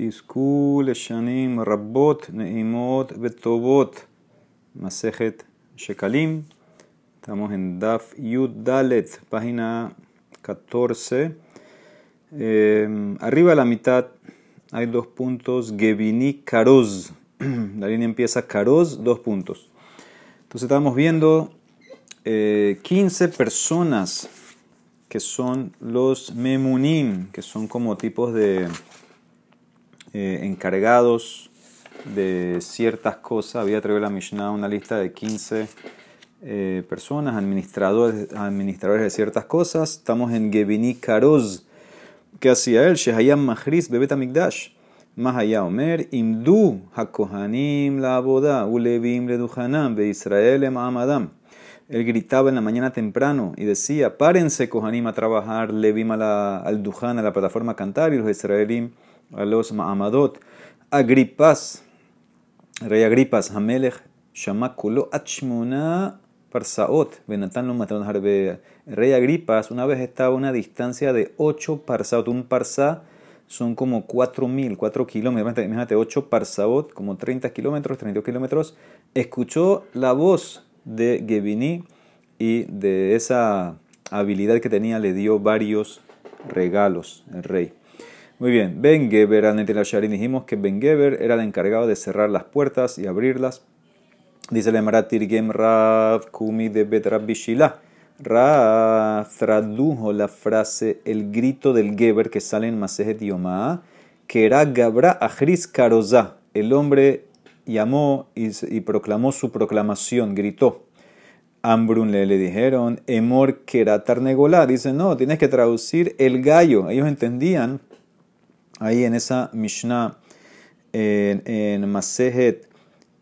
תזכו לשנים רבות, נעימות וטובות. מסכת שקלים. Estamos en Daf Yud Dalet, página 14. Eh, arriba a la mitad hay dos puntos. Gevini Karoz. La línea empieza Karoz, dos puntos. Entonces estamos viendo eh, 15 personas que son los Memunim, que son como tipos de eh, encargados de ciertas cosas. Había traído la Mishnah una lista de 15 eh, personas, administradores, administradores de ciertas cosas. Estamos en Gevini Karoz. ¿Qué hacía él? Shehayam Mahris Bebet Amigdash. Mahaya Omer, Imdu Hakohanim la boda, Ulevim Leduhanam, Be Israel Adam. Él gritaba en la mañana temprano y decía: Párense, Kohanim, a trabajar, Levim al Duhan, a la plataforma a cantar, y los Israelim a los Ma'amadot. Agripas, rey Agripas, Hamelech, Shamakulo, Achmona, Parsaot, Benatán lo mataron Rey Agripas una vez estaba a una distancia de 8 parsaot, un parsa son como 4.000, 4 kilómetros, imagínate, 8 parsaot, como 30 kilómetros, 32 kilómetros, escuchó la voz de Gevini y de esa habilidad que tenía le dio varios regalos el rey. Muy bien, Ben Geber, Sharin, dijimos que Ben Geber era el encargado de cerrar las puertas y abrirlas. Dice el Maratir Gem Rav Kumi de Betrab Bishila. Rav tradujo la frase, el grito del Geber que sale en Masejet Yomá, que era Gabra Ajris Karozá. El hombre llamó y, proclamó su proclamación, gritó. Ambrun le, dijeron, Emor Keratarnegolá. Dice, no, tienes que traducir el gallo. Ellos entendían ahí en esa Mishnah, en, en Masejet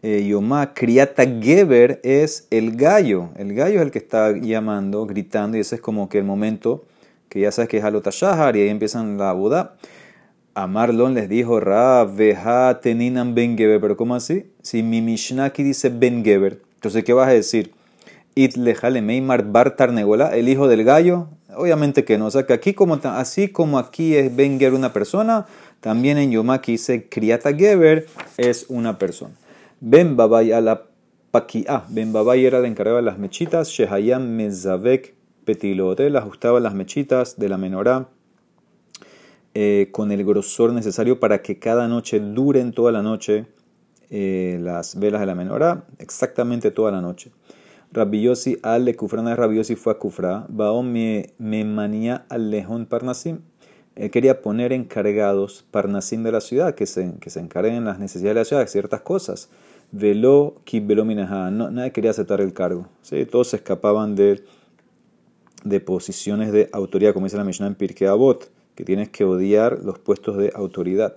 eh, Yomá, Geber es el gallo. El gallo es el que está llamando, gritando, y ese es como que el momento que ya sabes que es Alotashahar, y ahí empiezan la boda. A Marlon les dijo, Ra, Veja, Teninan Ben Geber. Pero ¿cómo así? Si mi Mishnah aquí dice Ben Geber, entonces ¿qué vas a decir? It lejale Meimar Bartar Negola, el hijo del gallo. Obviamente que no. O sea que aquí, como, así como aquí es Ben Geber una persona, también en Yomá aquí dice Kriata Geber es una persona. Ben Babay a la Paquiá. Ben Babay era el encargado de las mechitas. Shehayam Mezavek Petilote. Él ajustaba las mechitas de la menorá eh, con el grosor necesario para que cada noche duren toda la noche eh, las velas de la menorá. Exactamente toda la noche. Rabbi Yossi al de Kufrana Rabbi fue a Kufra. Baom me, me manía al lejón Parnasim. Él quería poner encargados Parnasim de la ciudad, que se, que se encarguen las necesidades de la ciudad, ciertas cosas. Velo velo no, nadie quería aceptar el cargo. Todos se escapaban de, de posiciones de autoridad, como dice la Mishnah en Pirkei Avot, que tienes que odiar los puestos de autoridad.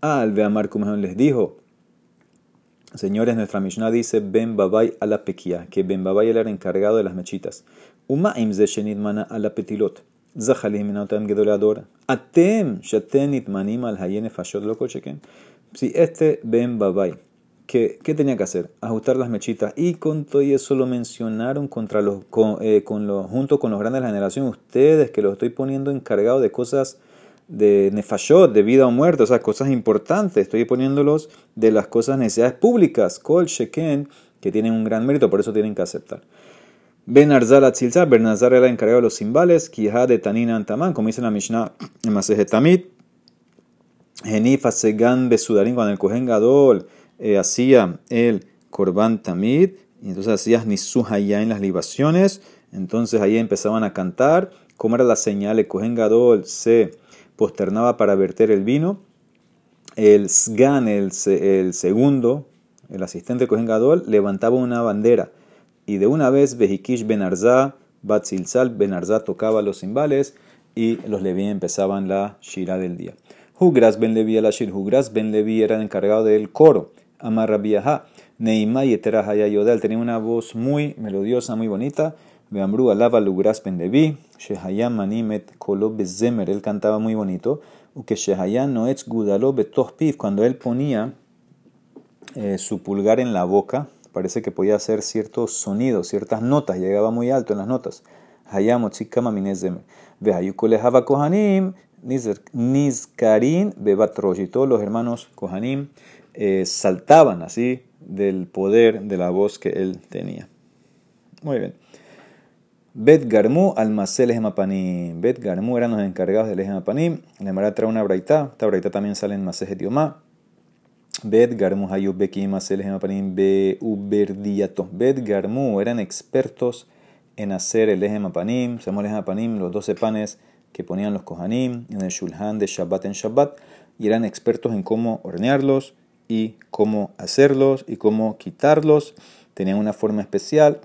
Al Beamar les dijo, señores, nuestra Mishnah dice Ben Babay a la Pequia, que Ben Babay era el encargado de las mechitas. Uma imze shenit mana a la petilot. Zahalim gedolador. Atem shatenit manim al hayene fashot lo Si este Ben Babay ¿Qué, tenía que hacer? Ajustar las mechitas. Y con todo eso lo mencionaron contra los, eh, con, los, junto con los grandes de la generación. Ustedes que los estoy poniendo encargados de cosas de nefashot, de vida o muerte, o sea, cosas importantes. Estoy poniéndolos de las cosas necesidades públicas, kol sheken, que tienen un gran mérito, por eso tienen que aceptar. Ben Arzal Atzilzar, Bernazar era encargado de los cimbales, Kihad de Tanina Antaman, como dice la Mishnah en Masejet Tamid, Genif Segan Besudarim, cuando el Kohen Gadol eh, hacía el Korban Tamid, y entonces hacías Nisuh allá en las libaciones, entonces ahí empezaban a cantar, como era la señal, el Kohen Gadol se posternaba para verter el vino, el Sgan, el, el segundo, el asistente Kohen Gadol, levantaba una bandera, y de una vez Behikish Benarza, Batzilzal Benarza tocaba los cimbales, y los Leví empezaban la Shira del día. Hugras Ben Levi la Shir, Hugras Ben Levi era el encargado del coro. Amar Rabiaha, Neima y Haya Yodal. Tenía una voz muy melodiosa, muy bonita. Beambru alaba lugras pendevi, Shehayam manimet kolo bezemer. Él cantaba muy bonito. que Shehayam noetz gudalo betohpif. Cuando él ponía eh, su pulgar en la boca, parece que podía hacer ciertos sonidos, ciertas notas. Llegaba muy alto en las notas. Hayam otzikama minezemer. Vehayukolehava kohanim. Nizkarin Bebat y todos los hermanos Kohanim eh, saltaban así del poder de la voz que él tenía. Muy bien. Bet Garmu al Masel Bet Garmu eran los encargados del Ejemapanim. La Mara trae una braita. Esta braita también sale en Masej Yomá. Bet Garmu Hayub Bekim Masel Ejemapanim Be Uberdiato. Bet Garmu eran expertos en hacer el Ejemapanim. Se llama el Ejemapanim, los 12 panes que ponían los Kohanim en el Shulhan de Shabbat en Shabbat. Y eran expertos en cómo hornearlos y cómo hacerlos y cómo quitarlos. Tenían una forma especial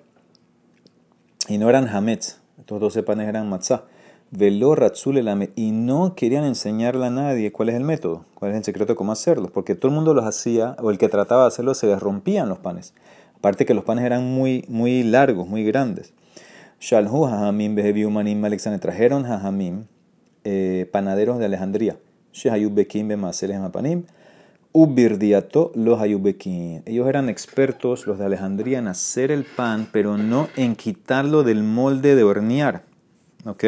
y no eran hametz. Estos 12 panes eran matzah. Velo ratzul y no querían enseñarle a nadie cuál es el método, cuál es el secreto de cómo hacerlos, porque todo el mundo los hacía, o el que trataba de hacerlo se les rompían los panes. Aparte que los panes eran muy, muy largos, muy grandes. Shalhu hajamim beheviumanim Alexander trajeron hajamim, eh, panaderos de Alejandría. Shehayub bekim bemaseles mapanim. Ubirdiato los ayubekin. Ellos eran expertos, los de Alejandría, en hacer el pan, pero no en quitarlo del molde de hornear. ¿Ok?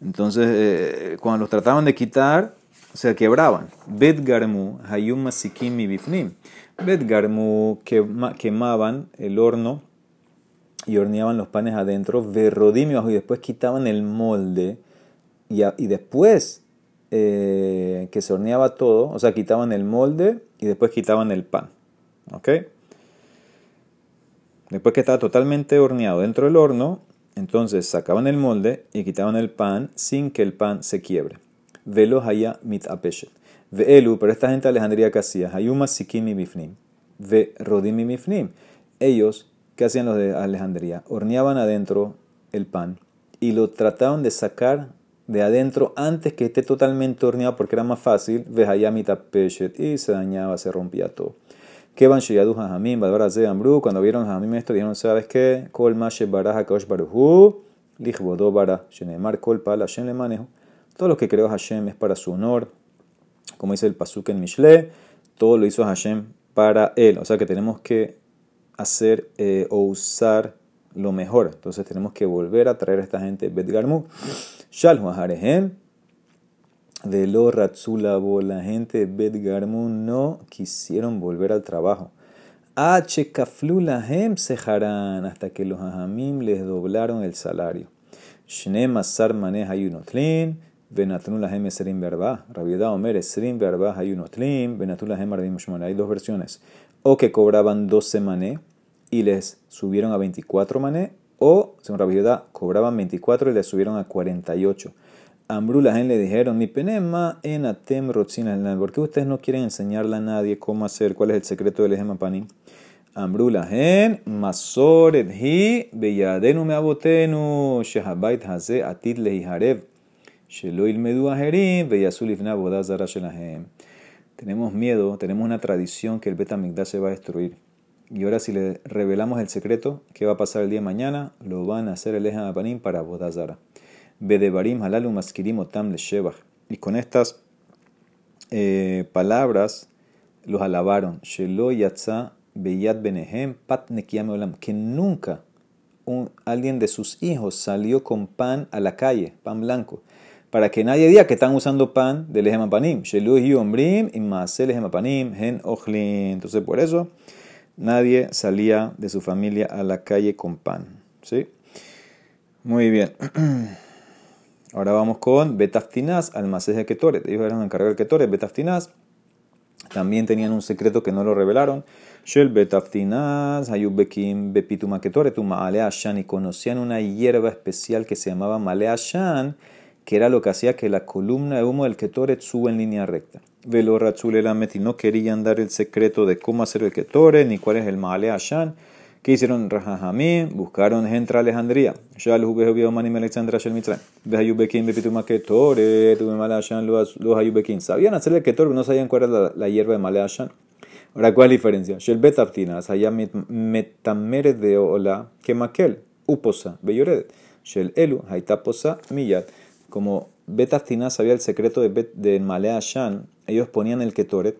Entonces, eh, cuando los trataban de quitar, se quebraban. Bet garmu, hayum masikim mi bifnim. Bet garmu quemaban el horno y horneaban los panes adentro. Verrodim y después quitaban el molde. Y, y después eh, que se horneaba todo, o sea, quitaban el molde y después quitaban el pan. ¿Ok? Después que estaba totalmente horneado dentro del horno, entonces sacaban el molde y quitaban el pan sin que el pan se quiebre. Velo haya mit apeshet. Ve elu, pero esta gente de Alejandría que hacía, hayuma sikimi bifnim. Ve rodimi bifnim. Ellos, ¿qué hacían los de Alejandría? Horneaban adentro el pan y lo trataban de sacar de adentro antes que esté totalmente horneado porque era más fácil, mitad peshet y se dañaba, se rompía todo. Kevan Sheyadu Jajamim, Badbara Ambru, cuando vieron Jajamim esto, dijeron, ¿sabes qué? Kol Mashe Baraj Kaosh Baruhu, Lichbodo Bara, Shenemar Kol Pal Hashem le manejo. Todo lo que creó Hashem es para su honor, como dice el Pasuk en Mishle, todo lo hizo Hashem para él. O sea que tenemos que hacer eh, o usar lo mejor. Entonces tenemos que volver a traer a esta gente Bet Garmu. Shalhu Aharehem. Velo Ratzulabo. La gente de Bet no quisieron volver al trabajo. H. Kaflu Lahem Seharan. Hasta que los Ahamim les doblaron el salario. Shne Masar Maneh Hayunotlin. Venatun Lahem Esrim Verba. Rabiedad Omer Esrim Verba Hayunotlin. Venatun Lahem Ardim Hay dos versiones. O que cobraban 12 mané y les subieron a 24 mané, o, según Rabbi cobraban 24 y les subieron a 48. Ambrú la gente le dijeron, mi penema en atem ¿por qué ustedes no quieren enseñarle a nadie cómo hacer, cuál es el secreto del ejempani? Ambrú la masoret hi, beyadenu me abotenu, shehabait haze atit lehiharev, shelo ilmedu aherim, beyazul ifna bodazara shelahem. Tenemos miedo, tenemos una tradición que el Betamigdash se va a destruir. Y ahora si le revelamos el secreto, ¿qué va a pasar el día de mañana? Lo van a hacer el Panim para Bodazara. Bedebarim halalu maskirim otam le Y con estas eh, palabras los alabaron. Shelo yatza beyat benehem pat olam. Que nunca un, alguien de sus hijos salió con pan a la calle, pan blanco. Para que nadie diga que están usando pan del Lehemapanim. Shelo y ombrim y hen ochlin. Entonces por eso nadie salía de su familia a la calle con pan. ¿sí? Muy bien. Ahora vamos con Betaftinaz, almacén de Ketoret. Ellos eran encargados de Ketoret. Betaftinaz también tenían un secreto que no lo revelaron. Shel Betaftinaz, Hayubekim, Bepituma Ketoret, Y conocían una hierba especial que se llamaba Maleashan, que era lo que hacía que la columna de humo del Ketoret suba en línea recta. Velo Ratzulelamet y no querían dar el secreto de cómo hacer el Ketore ni cuál es el Maale Ashan. ¿Qué hicieron Rajajamí? Buscaron gente a Alejandría. Ya los Ubejo Manim Alexandra Shel Mitzrayim. Behayubekin Bepituma Ketore, tuve Male Ashan, los Hayubekin. Sabían hacer el Ketore, pero no sabían cuál era la, hierba de Male Ashan. Ahora, ¿cuál es la diferencia? Shel Betaftinas, allá metamere de Ola, que Makel, Uposa, Beyoredet. Shel Elu, Haitaposa, Miyat. Como Betaftinas sabía el secreto de, de Male Ashan, ellos ponían el ketoret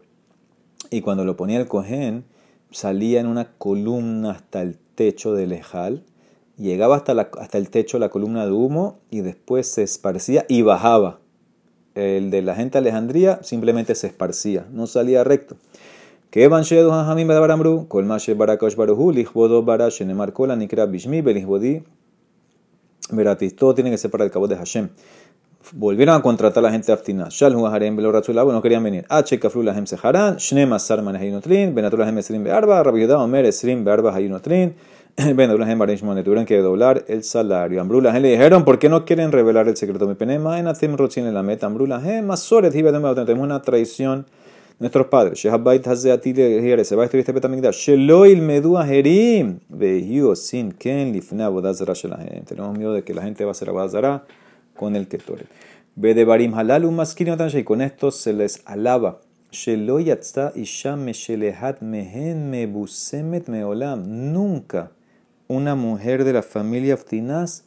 y cuando lo ponía el cohen salía en una columna hasta el techo del ejal, llegaba hasta, el techo la columna de humo y después se esparcía y bajaba. El de la gente de Alejandría simplemente se esparcía, no salía recto. Tiene que ser para el cabo de Hashem. Volvieron a contratar a la gente de Aftina. Shalhu harem belo ratzulabo, no querían venir. H kaflu lahem seharan, shnema sarman hayunotrin, benatul lahem esrim bearba, rabbi Yehuda omer esrim bearba hayunotrin, benatul lahem barim shmone, tuvieron que doblar el salario. Ambru lahem le dijeron, ¿por qué no quieren revelar el secreto? Mi penema en atim rotzin en la meta. Ambru lahem masoret hibedem tenemos una traición nuestros padres. Shehabait hazeh se va a destruir este betamigdash. Shelo ilmedu aherim, vehiu sin ken lifna bodazara shelahem. Tenemos miedo de que la gente va a hacer abodazara con el ketoret. Bedebarim halal un maskin y con esto se les alaba. Shelo yatza isha meshelehat mehen mebusemet meolam. Nunca una mujer de la familia Aftinaz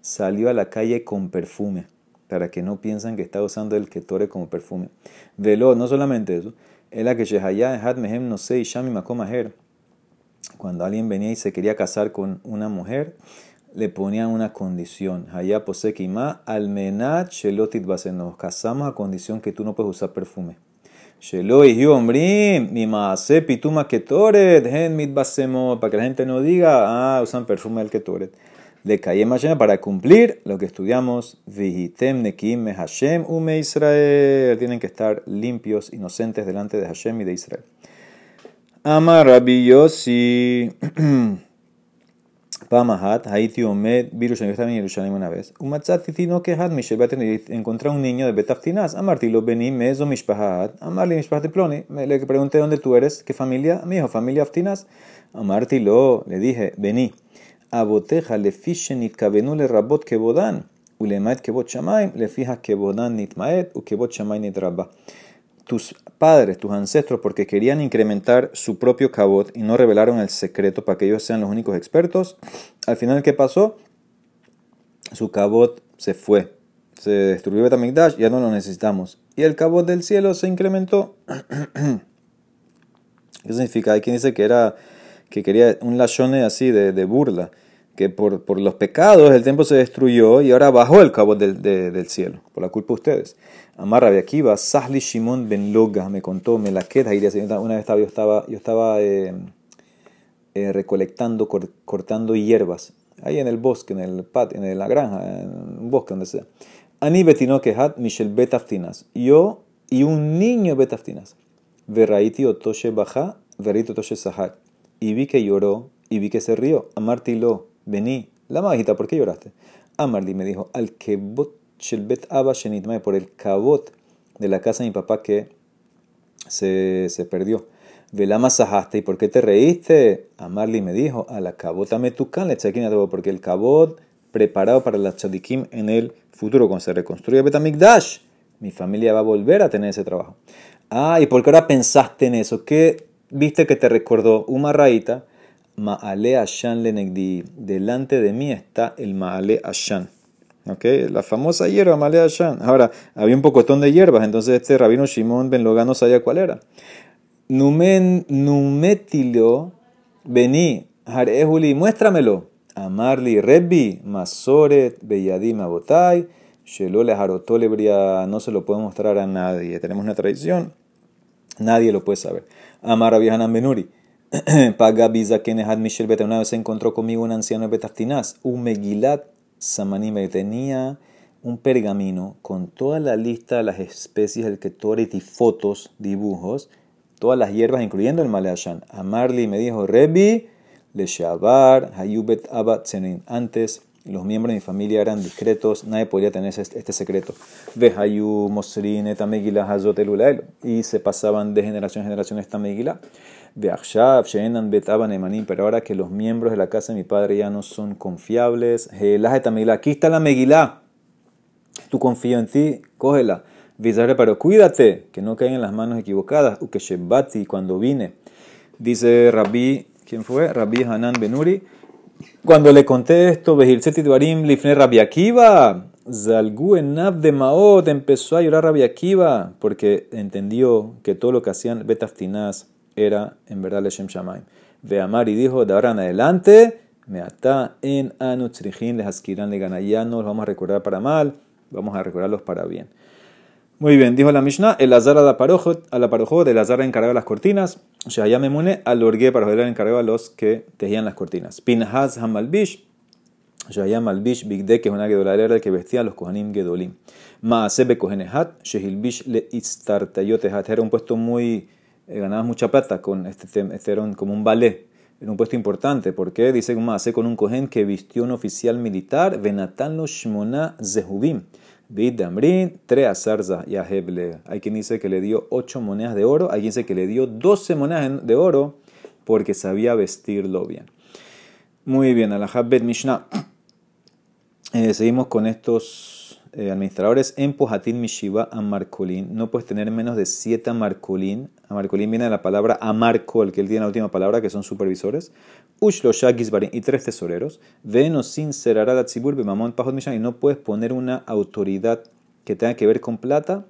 salió a la calle con perfume para que no piensen que está usando el ketore como perfume. Velo, no solamente eso, es la que Shehaya Had Mehem no sé Shami Makomaher. Cuando alguien venía y se quería casar con una mujer, le ponían una condición. Haya posekima almenat shelotit Nos casamos a condición que tú no puedes usar perfume. Shelo y ombrim, mi maase pituma ketoret, hen mit basemo, para que la gente no diga, ah, usan perfume del ketoret de Kayem Hashem para cumplir lo que estudiamos. Vihitem Nekim Hashem Ume Israel. Tienen que estar limpios, inocentes delante de Hashem y de Israel. Amar Rabbi. Pamahat, Haiti Omed, Virus, estaba en Jerusalén una vez. Umatzat Titino Kehat, Mishel encontré un niño de Betaftinas. Amarti lo vení, Meso Mishpahat, Amarli Mishpahat Ploni. Le pregunté dónde tú eres, qué familia. Mi hijo, familia Aftinas. Amarti lo, le dije, vení aboteja le fishen nitkavenu le rabot kebodan, ulemaet kebot shamaim, le fija kebodan nitmaet, u kebot shamaim nitrabba. Tus padres, tus ancestros, porque querían incrementar su propio cabot y no revelaron el secreto para que ellos sean los únicos expertos, al final, ¿qué pasó? Su cabot se fue, se destruyó Betamigdash, ya no lo necesitamos. Y el cabot del cielo se incrementó. ¿Qué significa? Hay quien dice que era que quería un lachone así de, de burla que por, por, los pecados el templo se destruyó y ahora bajó el cabo del, del cielo, por la culpa de ustedes. Amar de Akiva, Sahli Shimon ben Loga me contó, me la queda, una vez yo estaba, yo estaba eh, eh, recolectando, cortando hierbas, ahí en el bosque, en el patio, en la granja, en un bosque, donde sea. Ani betino kehat Michel betaftinas, yo y un niño betaftinas. Verraiti otoshe baja, verraiti otoshe sahar. Y vi que lloró y vi que se rió. Amartilo vení, la majita, ¿por qué lloraste? Amarli me dijo, al kebot shelbet abba por el cabot de la casa de mi papá que se, se perdió. Velama sajaste, ¿y por qué te reíste? Amarli me dijo, a la cabota metucan le porque el cabot preparado para la chadikim en el futuro, cuando se reconstruye Betamikdash, mi familia va a volver a tener ese trabajo. Ah, ¿y por qué ahora pensaste en eso? ¿Qué viste que te recordó? Una raíta Ma'ale Ashan Lenegdi. Delante de mí está el Ma'ale Ashan. ¿Okay? La famosa hierba Ma'ale Ashan. Ahora, había un pocotón de hierbas, entonces este rabino Shimon Ben Logan no sabía cuál era. Numen, numetilo, vení, Harehuli, muéstramelo. Amarli Rebbi, Masoret, Beyadim Abotai, Shelole Harotole no se lo puede mostrar a nadie. Tenemos una tradición, nadie lo puede saber. Amar Hanan Benuri. Paga Kenehat Michel Beta. Una vez se encontró conmigo un anciano de Betaftinaz, un Megilat Samanime. Tenía un pergamino con toda la lista de las especies del Ketoret y fotos, dibujos, todas las hierbas, incluyendo el Maleashan. Amarli me dijo, Rebi, Le Shabar, Hayubet Abat Antes los miembros de mi familia eran discretos, nadie podía tener este, secreto. Vehayu, Mosrin, Etamegila, Hazot, Y se pasaban de generación en generación esta Megila. Veachshav, Sheenan, Betaban, Emanim. Pero ahora que los miembros de la casa de mi padre ya no son confiables. Helah, Etamegila. Aquí está la Megila. Tú confío en ti, cógela. Vizarre, pero cuídate, que no caigan en las manos equivocadas. Ukeshebati, cuando vine. Dice Rabbi, ¿quién fue? Rabbi Hanan Benuri cuando le conté esto, Behilzeti Dvarim Lifne Rabbi Akiva, Zalgu Enab de Maot empezó a llorar Rabbi Akiva porque entendió que todo lo que hacían Betaftinaz era en verdad Leshem Shamaim. Ve Amar y dijo, de ahora en adelante, me ata en Anutzrijin, les askiran le gana. Ya no los vamos a recordar para mal, vamos a recordarlos para bien. Muy bien, dijo la Mishnah, el azar a la parojot, a la parojot, el azar encargaba las cortinas, o sea, ya me mune al orgue para joder encargaba los que tejían las cortinas. Pinhaz hamalbish, ya malbish bigde, que es una gedolera que vestía a los kohanim gedolim. Maasebe kohenehat, shehilbish le istartayotehat, era un puesto muy, eh, mucha plata con este, este era como un ballet. Era un puesto importante, porque dice Maase con un cohen que vistió un oficial militar, venatan los shmona zehubim Bid Damrin, Treasarza y Aheble. Hay quien dice que le dio ocho monedas de oro, hay quien dice que le dio 12 monedas de oro porque sabía vestirlo bien. Muy bien, Alajab Mishnah. Eh, seguimos con estos eh, administradores. En Pohatin Mishiva Amarcolín. No puedes tener menos de 7 Amarcolín. Amarcolín viene de la palabra Amarcol, que él tiene la última palabra, que son supervisores y tres tesoreros. Venos sin serarada tzibur mamón pajot mishan. Y no puedes poner una autoridad que tenga que ver con plata.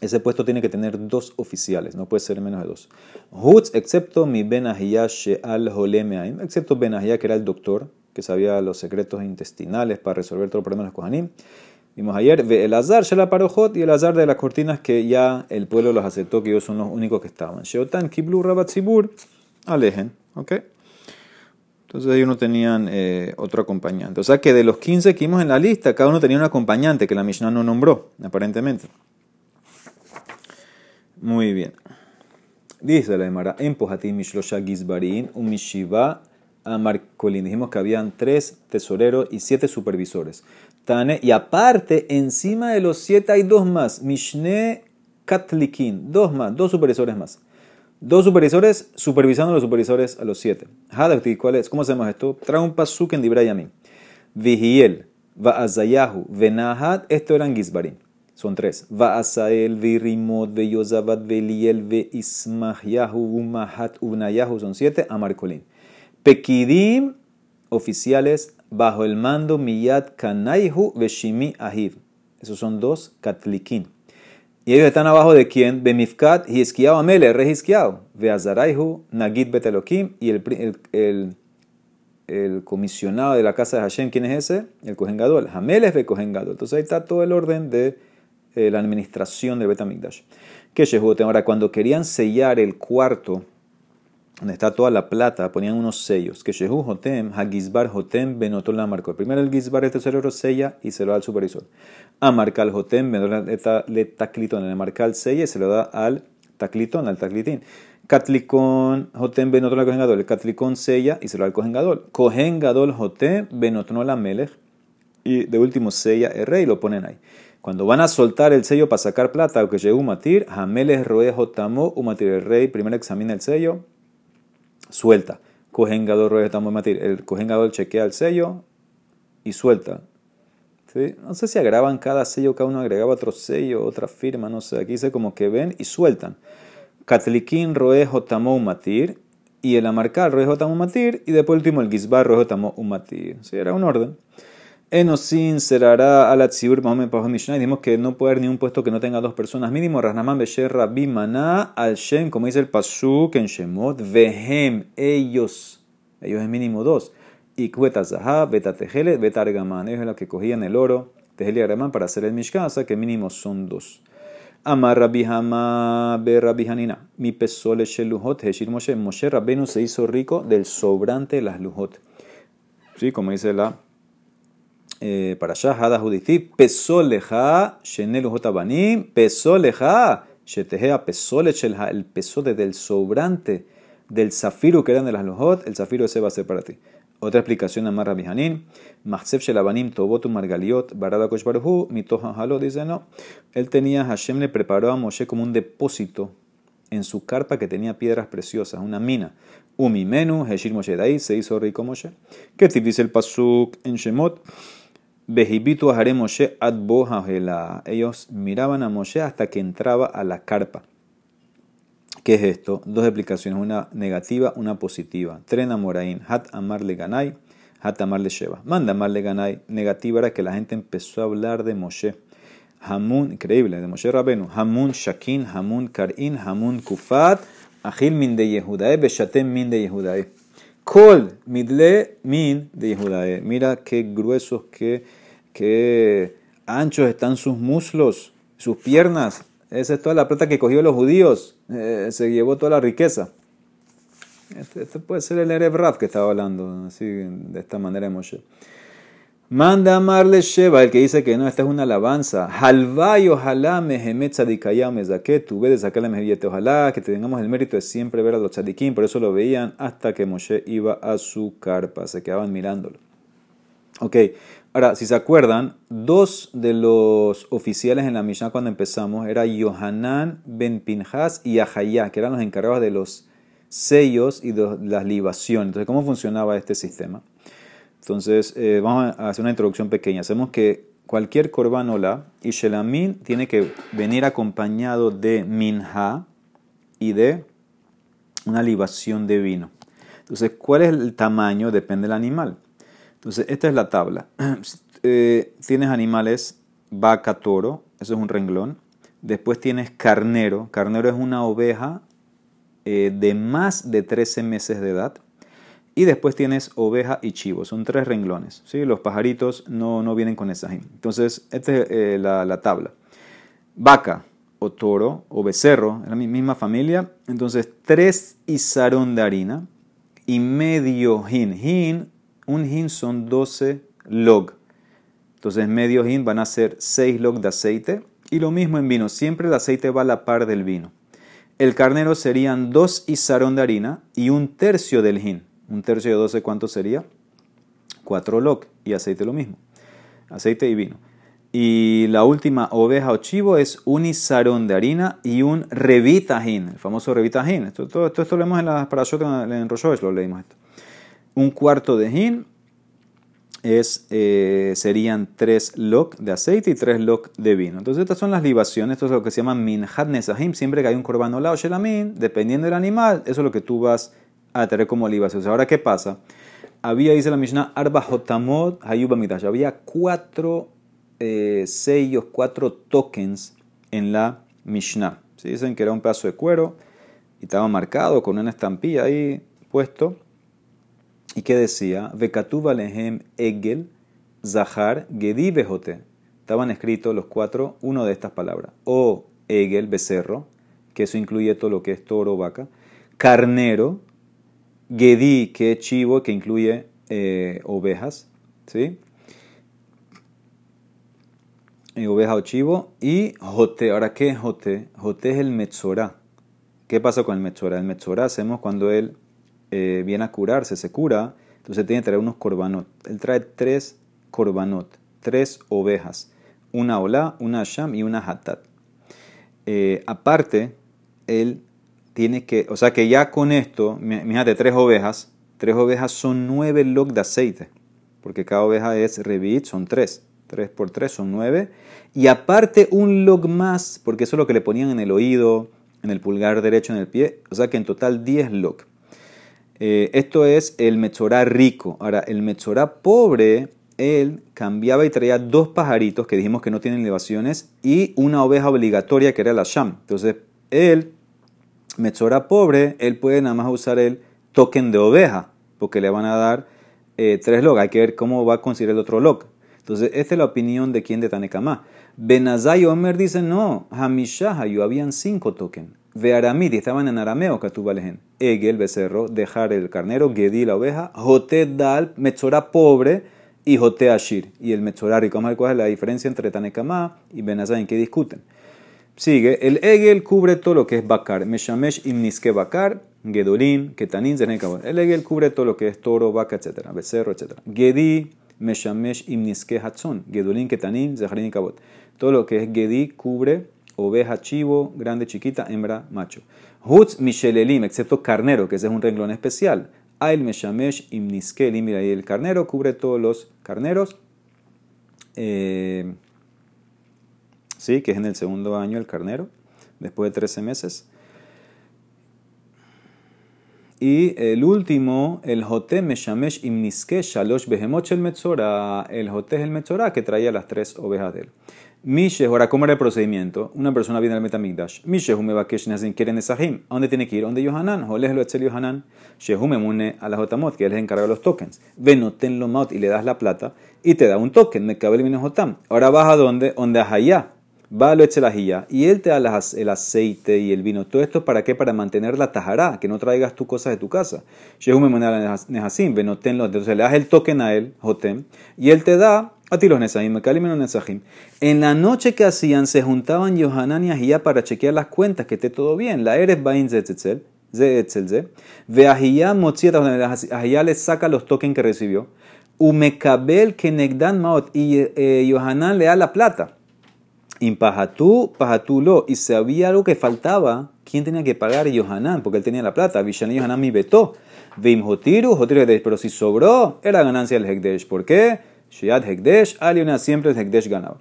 Ese puesto tiene que tener dos oficiales, no puede ser menos de dos. Hutz, excepto mi benahiyah she'al holemeaim, excepto benahiyah que era el doctor, sabía los secretos intestinales para resolver todos los problemas de los kohanim. Vimos ayer, el azar la parojot y el azar de las cortinas que ya el pueblo los aceptó, que ellos son los únicos que estaban. Sheotan kiblu rabat alejen. ¿Ok? Entonces ellos no tenían eh, otro acompañante. O sea que de los 15 que vimos en la lista, cada uno tenía un acompañante que la Mishnah no nombró, aparentemente. Muy bien. Dice la Emara, Mishlosha Gizbarin, un Mishiva Amarkolin. Dijimos que habían tres tesoreros y siete supervisores. Tane, y aparte, encima de los siete hay dos más. Mishne Katlikin, dos más, dos supervisores más. Dos supervisores supervisando a los supervisores a los siete. Hadakti, ¿cuál es? ¿Cómo hacemos esto? Trae un pasuk en Dibrayamim. Vigiel, Va'azayahu, Venahat, esto eran Gizbarim. Son tres. Va'asael, Virimod, Veyozabat, Veliel, Veismahyahu, Umahat, Unayahu, son siete. Amarkolin. Pekidim, oficiales, bajo el mando Miyad Kanaihu, Veshimi Ahiv. Esos son dos Katlikin. Y ellos están abajo de quién? Bemifkat, Hisquiao Amele, rey Hisquiao. Veazaraihu, Nagid Betelokim. Y el, comisionado de la casa de Hashem, ¿quién es ese? El Kohen Gadol. Hamel de Kohen Gadol. Entonces ahí está todo el orden de eh, la administración del Betamikdash. Que Ahora, cuando querían sellar el cuarto donde está toda la plata, ponían unos sellos. Que Shehu Jotem, Hagizbar Jotem, Benotol la marcó. Primero el Gizbar, el tesorero sella y se lo da al supervisor. Amarca al Jotem, le taclitón, le marca el sella y se lo da al taclitón, al taclitín. Catlicón, Jotem, Benotol la cojengador. El Catlicón sella y se lo da al cojengador. Cojengador, Jotem, Benotol la melech. Y de último sella el rey, lo ponen ahí. Cuando van a soltar el sello para sacar plata, o que llegó Matir, Jameles Roe Jotamo, Umatir el rey, primero examina el sello, suelta. Cogen El cojen chequea el sello y suelta. No sé si agravan cada sello, cada uno agregaba otro sello, otra firma, no sé. Aquí dice como que ven y sueltan. Catliquín roe jotamó matir y el amarcar roe jotamó matir y después último el gizbar roe jotamó matir. Sí, era un orden. Enosin será la tzibur Mishnah. Dijimos que no puede haber ni un puesto que no tenga dos personas. Mínimo, Rasnaman Besher Rabbi Maná al Shem, como dice el Pasuk en Shemot, Vehem, ellos. Ellos es mínimo dos. Y Kuetazaha, Betatejele, Betargaman. Ellos es los que cogían el oro, Tejele y para hacer el sea que mínimo son dos. Amar Rabbi Hama Be Rabbi Hanina. Mi pesole Shelujot, Heshir Moshe. Moshe Rabbenu se hizo rico del sobrante de las Lujot. Sí, como dice la eh, para allá, Hada Judici, pesoleja, shenelu jotabanim, pesoleja, shetehea pesole el pesote del sobrante del zafiro que eran de las lojot, el zafiro ese va a ser para ti. Otra explicación a Marra Mihanin, Mahsef Shelabanim Tobotu Margaliot, Barada Koshbarhu, Mitoha Halo, dice no. Él tenía, Hashem le preparó a Moshe como un depósito en su carpa que tenía piedras preciosas, una mina. Umimenu, Heshir Moshe, de ahí se hizo rico Moshe. ¿Qué dice el Pasuk en Shemot? Behibitu Ahare Moshe Adbo Ellos miraban a Moshe hasta que entraba a la carpa. ¿Qué es esto? Dos explicaciones, una negativa, una positiva. Tren Amoraín, Hat Amar le Ganai, Hat Amar le Sheba. Manda Amar le Ganai. Negativa era que la gente empezó a hablar de Moshe. Hamun, increíble, de Moshe Rabenu. Hamun Shakin, Hamun Karin, Hamun Kufat, Ahil min de Yehudae, Beshatem min de Yehudae. Kol midle min de Yehudae. Mira qué gruesos, qué qué anchos están sus muslos. sus piernas. Esa es toda la plata que cogió los judíos. Eh, se llevó toda la riqueza. Este, este puede ser el Erev Raf que estaba hablando, así de esta manera de Moshe. Manda amarle Sheba, el que dice que no, esta es una alabanza. Halvay ojalá mehemet tzadikayam mezaket, tu de sacar la mejillete, ojalá que tengamos el mérito de siempre ver a los tzadikim, por eso lo veían hasta que Moshe iba a su carpa, se quedaban mirándolo. Ok, ahora, si se acuerdan, dos de los oficiales en la Mishnah cuando empezamos era Yohanan ben Pinhas y Ahayá, que eran los encargados de los sellos y de las libaciones. Entonces, ¿cómo funcionaba este sistema? Entonces, eh, vamos a hacer una introducción pequeña. Hacemos que cualquier korban y shelamin tiene que venir acompañado de minha y de una libación de vino. Entonces, ¿cuál es el tamaño? Depende del animal. Entonces, esta es la tabla. Eh, tienes animales vaca, toro, eso es un renglón. Después tienes carnero. Carnero es una oveja eh, de más de 13 meses de edad. Y después tienes oveja y chivo, son tres renglones. ¿sí? Los pajaritos no, no vienen con esa. Entonces, esta es eh, la, tabla. Vaca o toro o becerro, en la misma familia. Entonces, tres isarón de harina y medio hin. Hin, un hin son 12 log. Entonces, medio hin van a ser 6 log de aceite. Y lo mismo en vino, siempre el aceite va a la par del vino. El carnero serían dos isarón de harina y un tercio del hin. Un tercio de 12, ¿cuánto sería? 4 loc y aceite lo mismo. Aceite y vino. Y la última oveja o chivo es un isarón de harina y un revitajín, el famoso revitajín. Esto, esto, esto lo leemos en la parashot, en Roshosh lo leímos esto. Un cuarto de hin es, eh, serían 3 loc de aceite y 3 loc de vino. Entonces estas son las libaciones, esto es lo que se llama minhat nesahim. Siempre que hay un corbano lao shelamin, dependiendo del animal, eso es lo que tú vas a tener como libación. Ahora, ¿qué pasa? Había, dice la Mishnah, Arba Jotamot Hayuba Había cuatro eh, sellos, cuatro tokens en la Mishnah. ¿Sí? Dicen que era un pedazo de cuero y estaba marcado con una estampilla ahí puesto. ¿Y qué decía? Vekatuba lehem egel, zahar, gedi bejote. Estaban escritos los cuatro, uno de estas palabras. O egel, becerro, que eso incluye todo lo que es toro, vaca. Carnero, Gedi, que es chivo, que incluye eh, ovejas, ¿sí? Eh, oveja o chivo. Y jote. Ahora, ¿qué es jote? Jote es el metzorá. ¿Qué pasa con el metzorá? El metzorá hacemos cuando él eh, viene a curarse, se cura, entonces tiene que traer unos corbanot. Él trae tres corbanot, tres ovejas, una olá, una sham y una hatat. aparte, él tiene que, o sea que ya con esto, fíjate, tres ovejas, tres ovejas son nueve log de aceite, porque cada oveja es revit, son tres, tres por tres son nueve, y aparte un log más, porque eso es lo que le ponían en el oído, en el pulgar derecho, en el pie, o sea que en total diez log. Eh, esto es el mechorá rico. Ahora, el mechorá pobre, él cambiaba y traía dos pajaritos que dijimos que no tienen elevaciones y una oveja obligatoria que era la sham. Entonces, él Metzora pobre, él puede nada más usar el token de oveja, porque le van a dar eh, tres log. Hay que ver cómo va a conseguir el otro log. Entonces, esta es la opinión de quien de Tanekama. Benazai Omer dice, no, Hamishahayu, habían cinco token. Vearamid, estaban en arameo, Katubalejen. Egel, becerro, dejar el carnero, Gedi, la oveja, Jote Dal, Metzora pobre, y Jote Ashir. Y el Metzora rico, ¿cuál es la diferencia entre Tanekama y Benazai? ¿En qué discuten? Sigue, el Egel cubre todo lo que es Bakar. Meshamesh imniske Bakar, Gedolim, Ketanin, Zenekabot. El Egel cubre todo lo que es toro, vaca, etc. Becerro, etc. Gedi, Meshamesh imniske Hatzon. Gedolim, Ketanin, Kabot. Todo lo que es Gedi cubre oveja, chivo, grande, chiquita, hembra, macho. Hutz Mishelelim, excepto carnero, que ese es un renglón especial. Ail Meshamesh imniske Mira, ahí el carnero cubre todos los carneros. Eh, ¿sí? que es en el segundo año el carnero, después de 13 meses. Y el último, el Joté Meshamesh Imniske Shalosh Behemoch el Metzora. El Joté es el Metzora que traía las tres ovejas de él. Mishe, ahora, ¿cómo era el procedimiento? Una persona viene al Metamigdash. Mishe, Humebakesh Nazin Keren Esahim. ¿A dónde tiene que ir? ¿Dónde Yohanan? Joles lo Etzel Yohanan. Shehume Mune a la Jotamot, que él de los tokens. Venoten lo maut y le das la plata y te da un token. Me cabe el Jotam. Ahora vas a dónde? Donde allá va lo ajilla y él te da el aceite y el vino. Todo esto para qué? Para mantener la tajará, que no traigas tus cosas de tu casa. Entonces le das el token a él, Jotem, y él te da En la noche que hacían, se juntaban Yohanan y Ahiyá para chequear las cuentas, que esté todo bien. La Eres Bain Zetzel, Ahiyá Mochieta, Ahiyá le saca los tokens que recibió. Umekabel Kenegdan Maot, y eh, Yohanan le da la plata. Impajatú, lo. Y si había algo que faltaba, ¿quién tenía que pagar? Yohanan, porque él tenía la plata. Vishani Yohanan mi vetó. Vim Hotiru, Hotiru Pero si sobró, era ganancia del Hekdesh. ¿Por qué? Shiad Hekdesh, Aliona siempre el Hekdesh ganaba.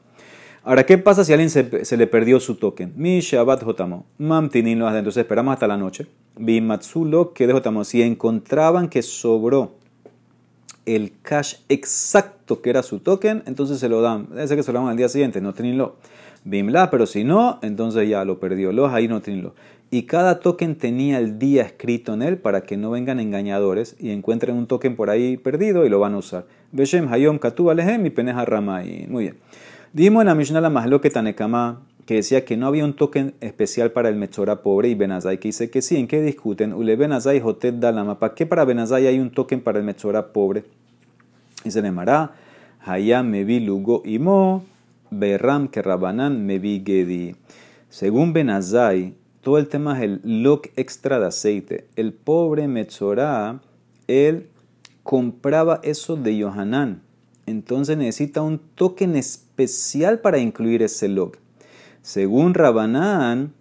Ahora, ¿qué pasa si a alguien se, le perdió su token? Mi Shabbat Jotamo. Mamtinin lo entonces esperamos hasta la noche. Bimatsulo que de Jotamo. Si encontraban que sobró el cash exacto que era su token, entonces se lo dan. Ser que se lo dan al día siguiente, no lo. Bimla, pero si no, entonces ya lo perdió. Los ahí no lo. Y cada token tenía el día escrito en él para que no vengan engañadores y encuentren un token por ahí perdido y lo van a usar. Beshem Hayom Katu Alehem y Peneja Ramay. Muy bien. Dimos en la Mishnah la Mahloke Tanekama que decía que no había un token especial para el Mechora pobre y Benazai, que dice que sí, ¿en qué discuten? Ule Benazai Jotet Dalama. ¿Para qué para Benazai hay un token para el Mechora pobre? Y se le llamará Hayam Mevi Lugo Imo, Berram que Rabanan Mevi Gedi. Según Benazai, todo el tema es el look extra de aceite. El pobre Metzorah, él compraba eso de Yohanan. Entonces necesita un token especial para incluir ese look. Según Rabanán,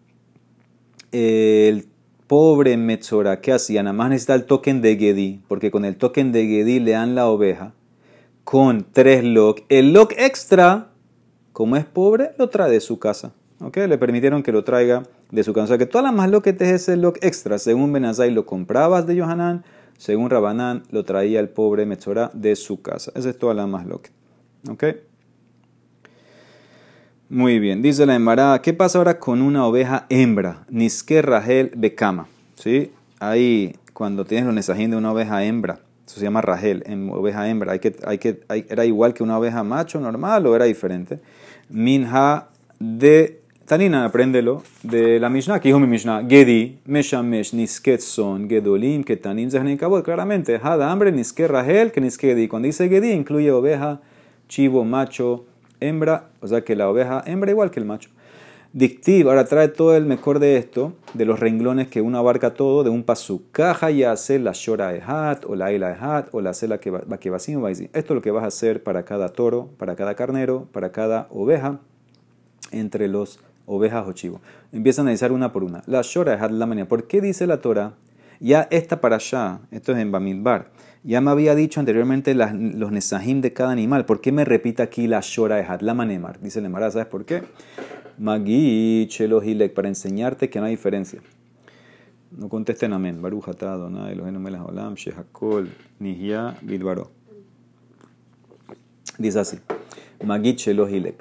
el pobre Metzorah, ¿qué hacía? Nada más necesita el token de Gedi, porque con el token de Gedi le dan la oveja con tres lock. El lock extra, como es pobre, lo trae de su casa. Le permitieron que lo traiga de su casa. O sea que todas las más es ese lock extra. Según Benazai lo comprabas de Yohanan, según Rabanán lo traía el pobre Metzorah de su casa. Esa es toda la loca. ¿Ok? Muy bien. Dice la embarada, ¿qué pasa ahora con una oveja hembra? Niske Rahel Bekama. ¿Sí? Ahí, cuando tienes los nesajín de una oveja hembra, eso se llama Rahel, en oveja hembra. Hay que, hay que, ¿Era igual que una oveja macho normal o era diferente? Minha de Tanina, apréndelo de la Mishnah, que dijo mi Mishnah, Gedi, Meshamesh, Nisket son, Gedolim, Ketanim, Kabot, claramente, Hada hambre, Niske Rahel, que Niske. Cuando dice Gedi, incluye oveja, chivo, macho, hembra, o sea que la oveja hembra igual que el macho. Dictiv, ahora trae todo el mejor de esto, de los renglones que uno abarca todo, de un pasu. Caja y hace la shora ehat, o la ela ehat, o la cela que va Esto es lo que vas a hacer para cada toro, para cada carnero, para cada oveja, entre los ovejas o chivos. Empieza a analizar una por una. La Shora es la manía. ¿Por qué dice la Torah? Ya esta para allá, esto es en Bamidbar. Ya me había dicho anteriormente los nesahim de cada animal. ¿Por qué me repite aquí la Shora es la manemar? Dice el ¿sabes por qué? Magi hilek, para enseñarte que no hay diferencia. No contesten amén. Baruch Eloheinu melech olam shehakol nihya bidbaro. Dice así. Magit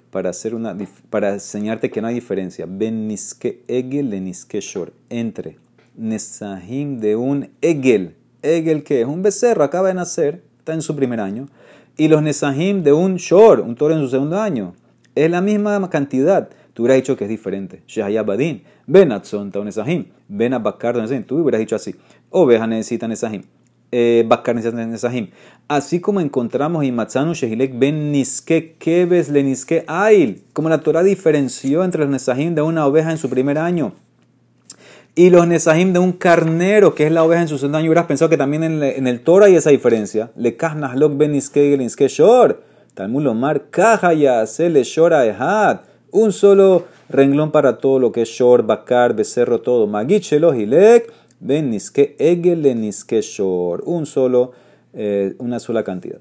para, hacer una, para enseñarte que no hay diferencia. Ben niske egel le niske shor. Entre nesahim de un egel. Egel que es un becerro, acaba de nacer, está en su primer año. Y los nesahim de un shor, un toro en su segundo año. Es la misma cantidad. Tú hubieras dicho que es diferente. Shehayabadin, Ben Atzon, Nesahim. Ben Abakar, Tú hubieras dicho así. Oveja necesita Nesahim Nesahim. Así como encontramos en Matzanu Shehilek Ben Niske Kebes Le Niske Ail, como la Torah diferenció entre los Nesahim de una oveja en su primer año y los Nesahim de un carnero, que es la oveja en su segundo año. Hubieras pensado que también en, el Torah hay esa diferencia. Le Nahlok Ben Niske Le Niske Shor. Talmud Lomar Se Le Shora Ehad. Un solo renglón para todo lo que es Shor, Bakar, Becerro, todo. Magit Hilek Ben niske egel le niske shor. Un solo, eh, una sola cantidad.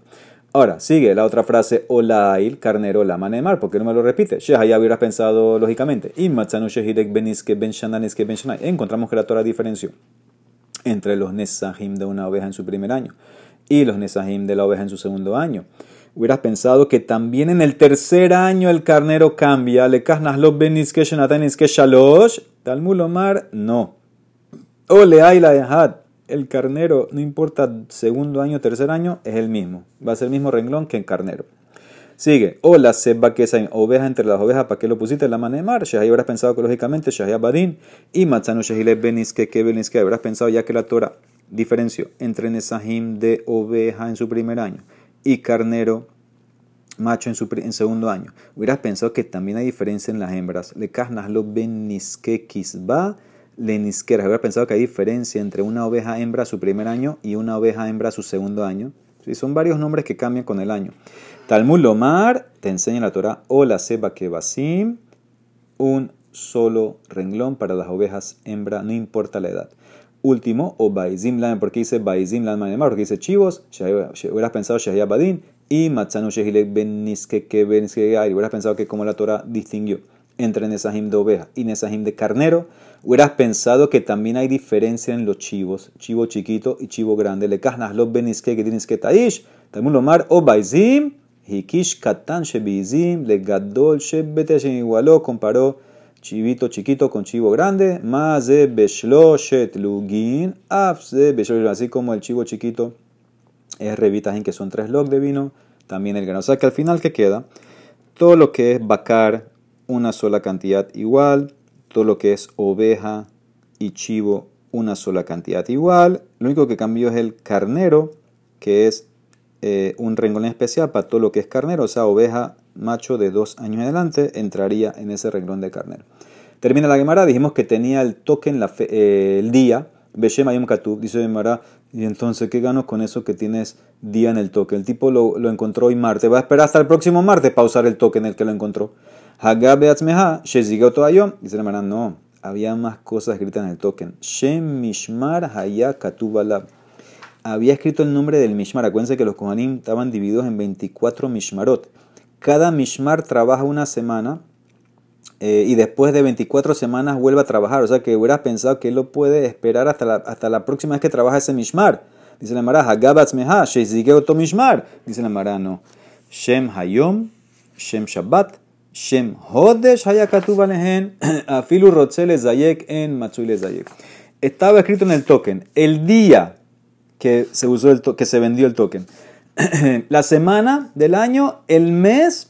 Ahora, sigue la otra frase, olail, carnero, la manemar. ¿Por qué no me lo repite? ya hubieras pensado lógicamente. Encontramos que la Torah diferenció entre los nesahim de una oveja en su primer año y los nesahim de la oveja en su segundo año. Hubieras pensado que también en el tercer año el carnero cambia. Le kasnas lo ben niske shanataniske shalosh. Talmulomar, no. Ole la Ehad, el carnero, no importa segundo año, tercer año, es el mismo. Va a ser el mismo renglón que en carnero. Sigue. O la seba que oveja entre las ovejas, ¿para qué lo pusiste? La manemar. Shahí habrás pensado que lógicamente Shahí Badin y Matzanu Shahile Beniske que Beniske. Habrás pensado ya que la Torah diferenció entre Nesahim de oveja en su primer año y carnero macho en su en segundo año. Hubieras pensado que también hay diferencia en las hembras. Le casnas lo beniske kisba le nisqueras. Hubieras pensado que hay diferencia entre una oveja hembra su primer año y una oveja hembra su segundo año. ¿Sí? Son varios nombres que cambian con el año. Talmud Lomar te enseña la Torah o la seba que basim un solo renglón para las ovejas hembra, no importa la edad. Último, o Baizim Lan, porque dice Baizim Manemar, porque dice chivos, hubieras pensado Shahia Badin, y Matzanu Shehilek Ben hubieras pensado que como la Torah distinguió entre Nesahim de oveja y Nesahim de carnero, hubieras pensado que también hay diferencia en los chivos, chivo chiquito y chivo grande. Le kasnas lo beniske que tienes que taish, también lomar o baizim, hikish katan shebizim, le gadol shebete igualó, comparó chivito chiquito con chivo grande, más de beshloshet lugin, afze beshloshet, así como el chivo chiquito es revitas en que son tres log de vino, también el grano. O sea que al final, ¿qué queda? Todo lo que es bacar, una sola cantidad igual, todo lo que es oveja y chivo, una sola cantidad igual. Lo único que cambió es el carnero, que es eh, un renglón especial para todo lo que es carnero, o sea, oveja macho de dos años adelante entraría en ese renglón de carnero. Termina la Gemara, dijimos que tenía el token la eh, el día, Beshem Ayom Katub, dice Gemara, y entonces, ¿qué gano con eso que tienes día en el token? El tipo lo, lo encontró hoy martes, va a esperar hasta el próximo martes para usar el token en el que lo encontró. Hagabe Atzmeha, Shezigo Toayom, dice Gemara, no, había más cosas escritas en el token. Shem Mishmar Haya Katubalab. Había escrito el nombre del Mishmar. Acuérdense que los Kohanim estaban divididos en 24 Mishmarot. Cada Mishmar trabaja una semana eh, y después de 24 semanas vuelve a trabajar. O sea que hubieras pensado que él lo puede esperar hasta la, hasta la próxima vez que trabaja ese Mishmar. Dice la Mara, Hagabatz Meha, Shezigeo Mishmar. Dice la Mara, no. Shem Hayom, Shem Shabbat, Shem Hodesh Hayakatuba Lehen, Afilu Rotzele Zayek en Matzule Zayek. Estaba escrito en el token el día que se, usó el que se vendió el token. la semana del año, el mes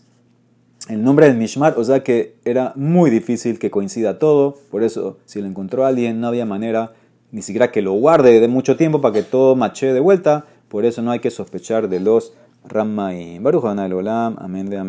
el nombre del Mishmar, o sea que era muy difícil que coincida todo, por eso si lo encontró alguien no había manera ni siquiera que lo guarde de mucho tiempo para que todo mache de vuelta, por eso no hay que sospechar de los Rammaim. Baruch Olam, amén de amén.